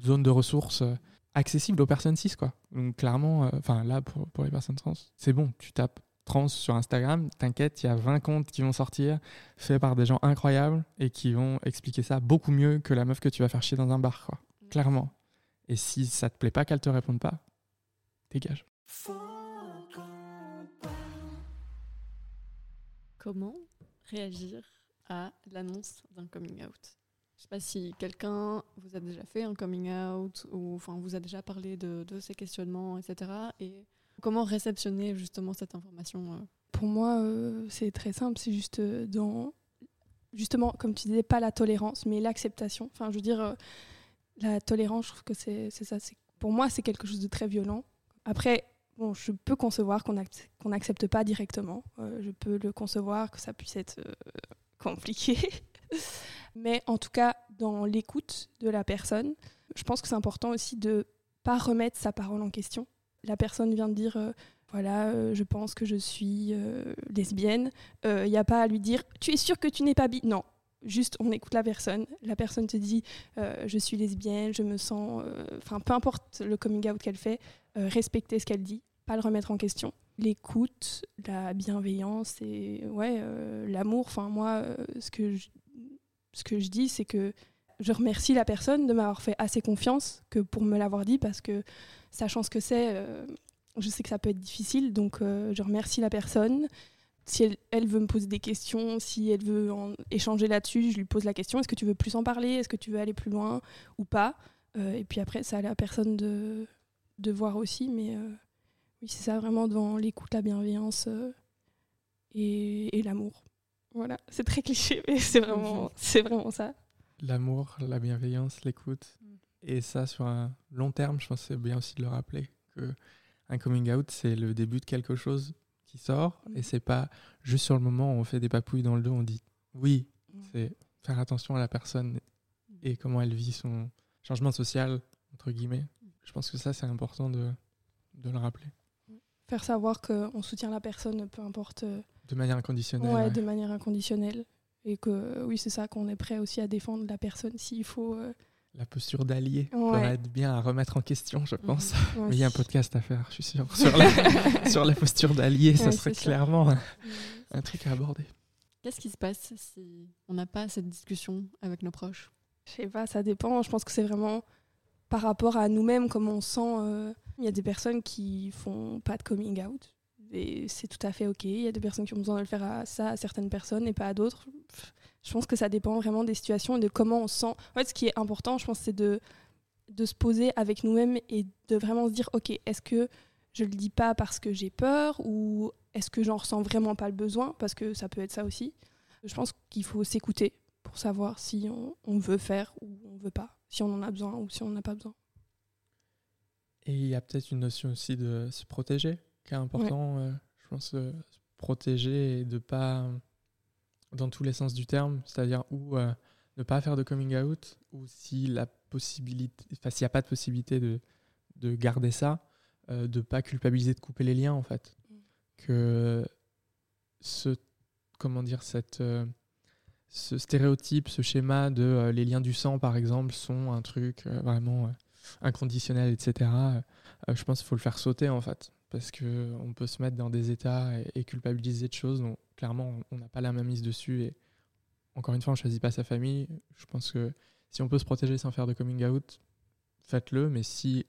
zones de ressources euh, accessibles aux personnes cis quoi. Donc clairement, enfin là pour, pour les personnes trans, c'est bon, tu tapes trans sur Instagram, t'inquiète, il y a 20 comptes qui vont sortir, faits par des gens incroyables et qui vont expliquer ça beaucoup mieux que la meuf que tu vas faire chier dans un bar, quoi. Mm. Clairement. Et si ça te plaît pas qu'elle te réponde pas, dégage. Comment réagir à l'annonce d'un coming out? Je sais pas si quelqu'un vous a déjà fait un coming out ou enfin vous a déjà parlé de, de ces questionnements, etc. Et Comment réceptionner justement cette information euh, pour moi, euh, c'est très simple. C'est juste euh, dans. Justement, comme tu disais, pas la tolérance, mais l'acceptation. Enfin, je veux dire, la tolérance, je trouve que c'est ça. Pour moi, c'est quelque chose de très violent. Après, bon, je peux concevoir qu'on qu'on n'accepte pas directement. Je peux le concevoir, que ça puisse être compliqué. mais en tout cas, dans l'écoute de la personne, je pense que c'est important aussi de pas remettre sa parole en question. La personne vient de dire. euh, voilà, euh, je pense que je suis euh, lesbienne. Il n'y a pas à lui dire, tu es sûre que tu n'es pas bi? Non, juste on écoute la personne. La personne te dit, je suis lesbienne, je me sens... Enfin, peu importe le coming out qu'elle fait, respecter ce qu'elle dit, pas le remettre en question. L'écoute, la bienveillance et ouais, l'amour. Enfin, moi, ce, que je, ce que je dis, c'est que je remercie la personne de m'avoir fait assez confiance que pour me l'avoir dit parce que sachant ce que c'est, euh, je sais que ça peut être difficile, donc euh, je remercie la personne. Si elle, elle veut me poser des questions, si elle veut en échanger là-dessus, je lui pose la question est-ce que tu veux plus en parler Est-ce que tu veux aller plus loin ou pas Euh, Et puis après, c'est à la personne de, de voir aussi. Mais oui, c'est ça vraiment dans l'écoute, la bienveillance et l'amour. Voilà, c'est très cliché, mais c'est vraiment, c'est vraiment ça. L'amour, la bienveillance, l'écoute. Mm. Et ça, sur un long terme, je pense que c'est bien aussi de le rappeler que un coming out, c'est le début de quelque chose qui sort. Mhm. Et c'est pas juste sur le moment où on fait des papouilles dans le dos, on dit oui. Mm. C'est faire attention à la personne et comment elle vit son changement social, entre guillemets. Je pense que ça, c'est important de, de le rappeler. Faire savoir qu'on soutient la personne, peu importe. Euh, De manière inconditionnelle. Ouais, ouais. de manière inconditionnelle. Et que oui, c'est ça, qu'on est prêt aussi à défendre la personne s'il faut. euh, La posture d'allié Ouais. pourrait être bien à remettre en question, je pense. ouais. Mais il y a un podcast à faire, je suis sûr. Sur la, sur la posture d'allié, ça serait clairement un, Mm. un truc à aborder. Qu'est-ce qui se passe si on n'a pas cette discussion avec nos proches? Je sais pas, ça dépend. Je pense que c'est vraiment par rapport à nous-mêmes, comment on sent. euh, Il y a des personnes qui font pas de coming out. Et c'est tout à fait OK. Il y a des personnes qui ont besoin de le faire à ça, à certaines personnes et pas à d'autres. Je pense que ça dépend vraiment des situations et de comment on sent. En fait, ce qui est important, je pense, c'est de, de se poser avec nous-mêmes et de vraiment se dire OK, est-ce que je le dis pas parce que j'ai peur ou est-ce que j'en ressens vraiment pas le besoin? Parce que ça peut être ça aussi. Je pense qu'il faut s'écouter pour savoir si on, on veut faire ou on veut pas, si on en a besoin ou si on n'en a pas besoin. Et il y a peut-être une notion aussi de se protéger qui est important, euh, je pense, euh, se protéger et de pas, dans tous les sens du terme, c'est-à-dire ou euh, ne pas faire de coming out, ou si la possibilité, enfin s'il n'y a pas de possibilité de, de garder ça, euh, de pas culpabiliser, de couper les liens en fait. Mm. Que ce, comment dire, cette, euh, ce stéréotype, ce schéma de euh, les liens du sang par exemple sont un truc vraiment inconditionnel, etc. je pense qu'il faut le faire sauter en fait. Parce qu'on peut se mettre dans des états et, et culpabiliser de choses dont clairement on n'a pas la main mise dessus. Et encore une fois, on ne choisit pas sa famille. Je pense que si on peut se protéger sans faire de coming out, faites-le. Mais si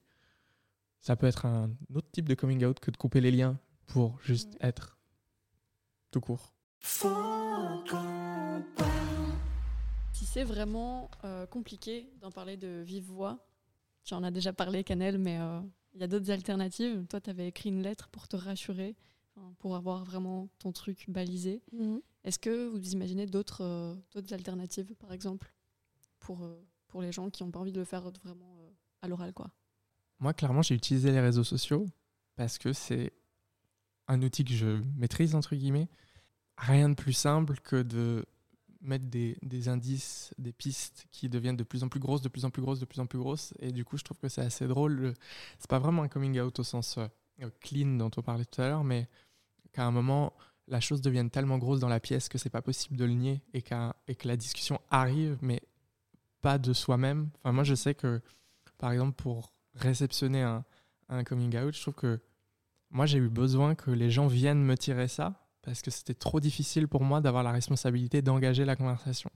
ça peut être un autre type de coming out que de couper les liens pour juste être tout court. Si c'est vraiment euh, compliqué d'en parler de vive voix, tu en as déjà parlé, Canel, mais euh, il y a d'autres alternatives. Toi, tu avais écrit une lettre pour te rassurer, pour avoir vraiment ton truc balisé. Est-ce que vous imaginez d'autres euh, d'autres alternatives, par exemple, pour, euh, pour les gens qui n'ont pas envie de le faire vraiment euh, à l'oral quoi? Moi, clairement, j'ai utilisé les réseaux sociaux parce que c'est un outil que je maîtrise, entre guillemets. Rien de plus simple que de mettre des, indices, des pistes qui deviennent de plus en plus grosses, de plus en plus grosses, de plus en plus grosses. Et du coup, je trouve que c'est assez drôle. Le- C'est pas vraiment un coming out au sens euh, clean dont on parlait tout à l'heure, mais qu'à un moment, la chose devienne tellement grosse dans la pièce que c'est pas possible de le nier et, qu'à- et que la discussion arrive, mais pas de soi-même. Enfin, moi, je sais que, par exemple, pour réceptionner un, un coming out, je trouve que moi, j'ai eu besoin que les gens viennent me tirer ça parce que c'était trop difficile pour moi d'avoir la responsabilité d'engager la conversation.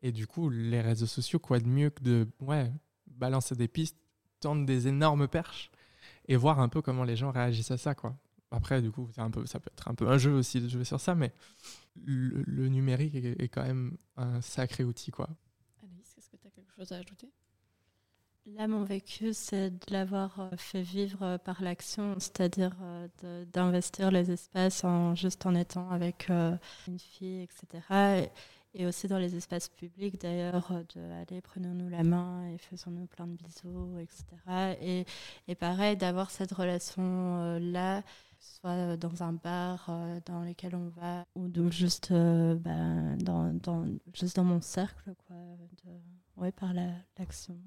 Et du coup, les réseaux sociaux, quoi de mieux que de ouais, balancer des pistes, tendre des énormes perches et voir un peu comment les gens réagissent à ça. Quoi. Après, du coup, un peu, ça peut être un peu un jeu aussi de jouer sur ça, mais le, numérique est, quand même un sacré outil. Quoi. Est-ce que tu as quelque chose à ajouter? Là, mon vécu, c'est de l'avoir euh, fait vivre euh, par l'action, c'est-à-dire euh, d'investir les espaces en juste en étant avec une fille, etc. Et, aussi dans les espaces publics, d'ailleurs, d'aller prenons-nous la main et faisons-nous plein de bisous, etc. Et, pareil, d'avoir cette relation-là, soit dans un bar dans lequel on va, ou juste, bah, dans, juste dans mon cercle, quoi, de, par l'action.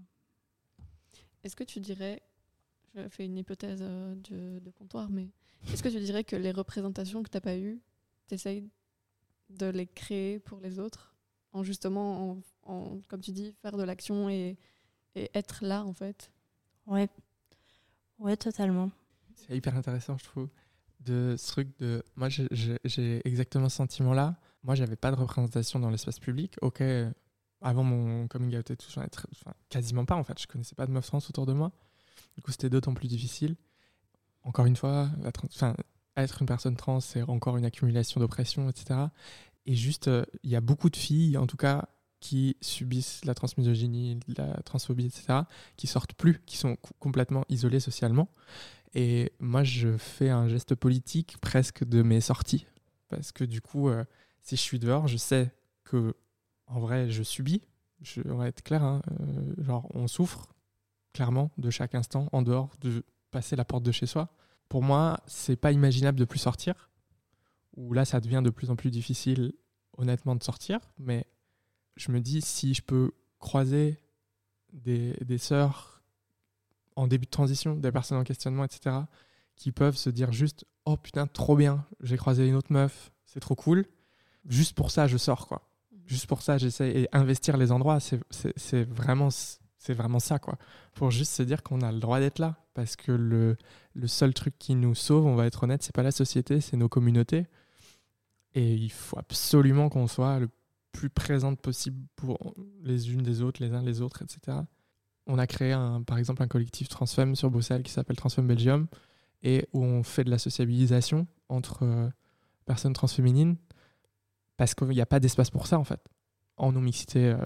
Est-ce que tu dirais, je fais une hypothèse euh, de, comptoir, mais est-ce que tu dirais que les représentations que tu n'as pas eues, tu essayes de les créer pour les autres, en justement, en, comme tu dis, faire de l'action et, être là, en fait? Ouais, ouais, totalement. C'est hyper intéressant, je trouve, de ce truc de. Moi, j'ai exactement ce sentiment-là. Moi, j'avais pas de représentation dans l'espace public. Ok, avant mon coming out et tout, j'en quasiment pas en fait. Je connaissais pas de meufs trans autour de moi. Du coup, c'était d'autant plus difficile. Encore une fois, être une personne trans, c'est encore une accumulation d'oppression, etc. Et juste, euh, il y a beaucoup de filles, en tout cas, qui subissent la transmisogynie, la transphobie, etc., qui sortent plus, qui sont complètement isolées socialement. Et moi, je fais un geste politique presque de mes sorties. Parce que du coup, euh, si je suis dehors, je sais que en vrai, je subis. Je vais être clair, hein, euh, genre on souffre clairement de chaque instant en dehors de passer la porte de chez soi. Pour moi, c'est pas imaginable de plus sortir. Ou là, ça devient de plus en plus difficile, honnêtement, de sortir. Mais je me dis, si je peux croiser des, des sœurs en début de transition, des personnes en questionnement, etc., qui peuvent se dire juste, oh putain, trop bien, j'ai croisé une autre meuf, c'est trop cool. Juste pour ça, je sors, quoi juste pour ça, j'essaie. Et investir les endroits, c'est vraiment, vraiment ça, quoi. Pour juste se dire qu'on a le droit d'être là. Parce que le, le seul truc qui nous sauve, on va être honnête, c'est pas la société, c'est nos communautés. Et il faut absolument qu'on soit le plus présente possible pour les unes des autres, les uns les autres, etc. On a créé, un, par exemple, un collectif Transfemme sur Bruxelles qui s'appelle Transfemme Belgium et où on fait de la sociabilisation entre euh, personnes transféminines parce qu'il n'y a pas d'espace pour ça en fait. En non-mixité euh,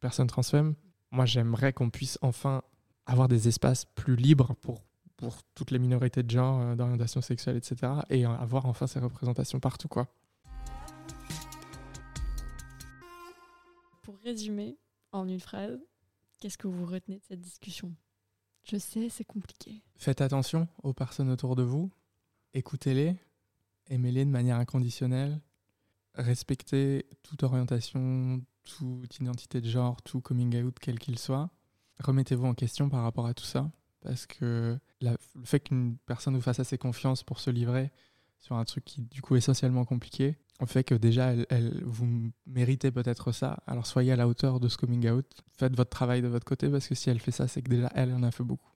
personne transfemme, moi j'aimerais qu'on puisse enfin avoir des espaces plus libres pour, pour toutes les minorités de genre, euh, d'orientation sexuelle, etc. Et avoir enfin ces représentations partout quoi. Pour résumer en une phrase, qu'est-ce que vous retenez de cette discussion? Je sais, c'est compliqué. Faites attention aux personnes autour de vous, écoutez-les, aimez-les de manière inconditionnelle, respecter toute orientation, toute identité de genre, tout coming out, quel qu'il soit. Remettez-vous en question par rapport à tout ça, parce que le fait qu'une personne vous fasse assez confiance pour se livrer sur un truc qui, du coup, est essentiellement compliqué, fait que déjà, elle, vous méritez peut-être ça. Alors soyez à la hauteur de ce coming out. Faites votre travail de votre côté, parce que si elle fait ça, c'est que déjà, elle en a fait beaucoup.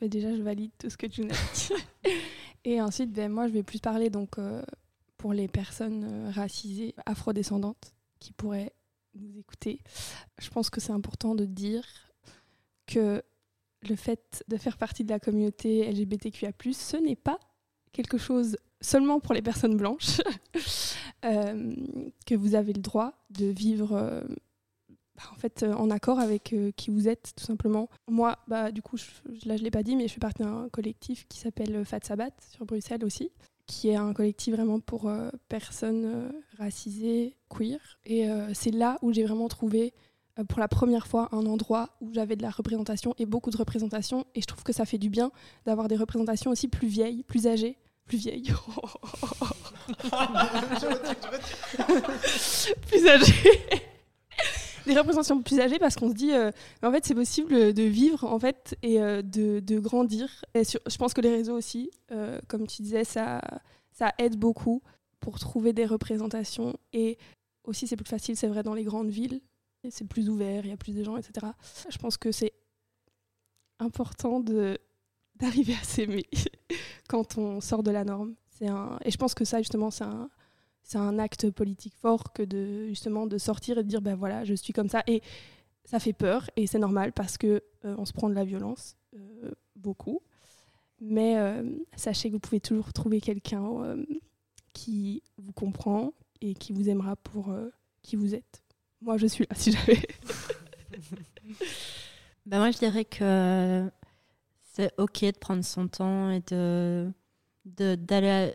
déjà, je valide tout ce que tu nous as dit. Et ensuite, ben, moi, je vais plus parler donc, euh, pour les personnes euh, racisées, afrodescendantes qui pourraient nous écouter. Je pense que c'est important de dire que le fait de faire partie de la communauté LGBTQIA, ce n'est pas quelque chose seulement pour les personnes blanches, euh, que vous avez le droit de vivre euh, bah, en, fait, en accord avec qui vous êtes, tout simplement. Moi, bah, du coup, là, je ne l'ai pas dit, mais je fais partie d'un collectif qui s'appelle Fat Sabat sur Bruxelles aussi qui est un collectif vraiment pour euh, personnes euh, racisées, queer. Et euh, c'est là où j'ai vraiment trouvé pour la première fois un endroit où j'avais de la représentation et beaucoup de représentation. Et je trouve que ça fait du bien d'avoir des représentations aussi plus vieilles, plus âgées. Plus vieilles. plus âgées des représentations plus âgées parce qu'on se dit euh, en fait c'est possible de vivre en fait et euh, de, de, grandir. Et je pense que les réseaux aussi euh, comme tu disais ça ça aide beaucoup pour trouver des représentations. Et aussi c'est plus facile c'est vrai dans les grandes villes. C'est plus ouvert il y a plus de gens etc je pense que c'est important de d'arriver à s'aimer quand on sort de la norme. C'est un et je pense que ça justement c'est un c'est un acte politique fort que de justement de sortir et de dire ben voilà je suis comme ça. Et ça fait peur et c'est normal parce que euh, on se prend de la violence euh, beaucoup. Mais euh, sachez que vous pouvez toujours trouver quelqu'un qui vous comprend et qui vous aimera pour qui vous êtes. Moi je suis là si j'avais Ben moi, je dirais que c'est OK de prendre son temps et de d'aller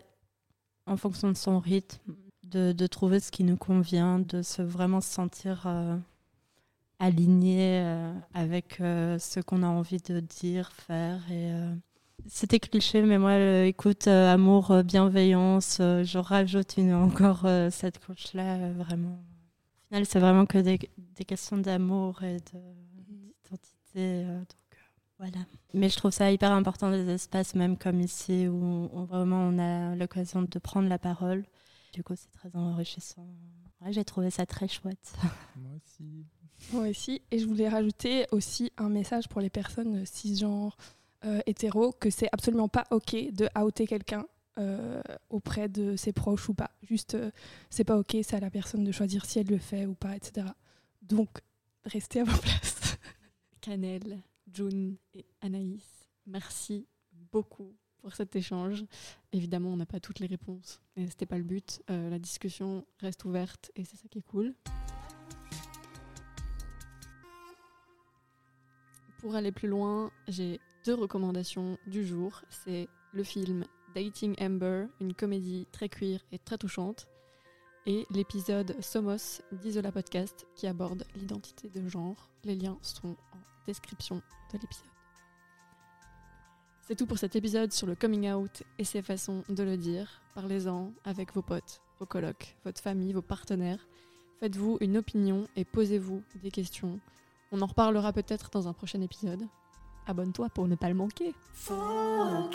en fonction de son rythme, de, trouver ce qui nous convient, de se vraiment se sentir euh, aligné euh, avec euh, ce qu'on a envie de dire, faire. Et, C'était cliché, mais moi, écoute, amour, bienveillance, je rajoute une, encore cette couche-là, vraiment. Au final, c'est vraiment que des, questions d'amour et d'identité. Voilà. Mais je trouve ça hyper important des espaces, même comme ici, où vraiment on a l'occasion de prendre la parole. Du coup, c'est très enrichissant. J'ai trouvé ça très chouette. Moi aussi. Moi aussi. Et je voulais rajouter aussi un message pour les personnes cisgenres, euh, hétéros, que c'est absolument pas OK de outer quelqu'un euh, auprès de ses proches ou pas. Juste, euh, c'est pas OK, c'est à la personne de choisir si elle le fait ou pas, etc. Donc, restez à vos places. Cannelle. June et Anaïs, merci beaucoup pour cet échange. Évidemment, on n'a pas toutes les réponses, mais ce n'était pas le but. Euh, la discussion reste ouverte et c'est ça qui est cool. Pour aller plus loin, j'ai deux recommandations du jour. C'est le film Dating Amber, une comédie très queer et très touchante, et l'épisode Somos d'Isola Podcast qui aborde l'identité de genre. Les liens sont en description de l'épisode. C'est tout pour cet épisode sur le coming out et ses façons de le dire. Parlez-en avec vos potes, vos colocs, votre famille, vos partenaires. Faites-vous une opinion et posez-vous des questions. On en reparlera peut-être dans un prochain épisode. Abonne-toi pour ne pas le manquer. Faut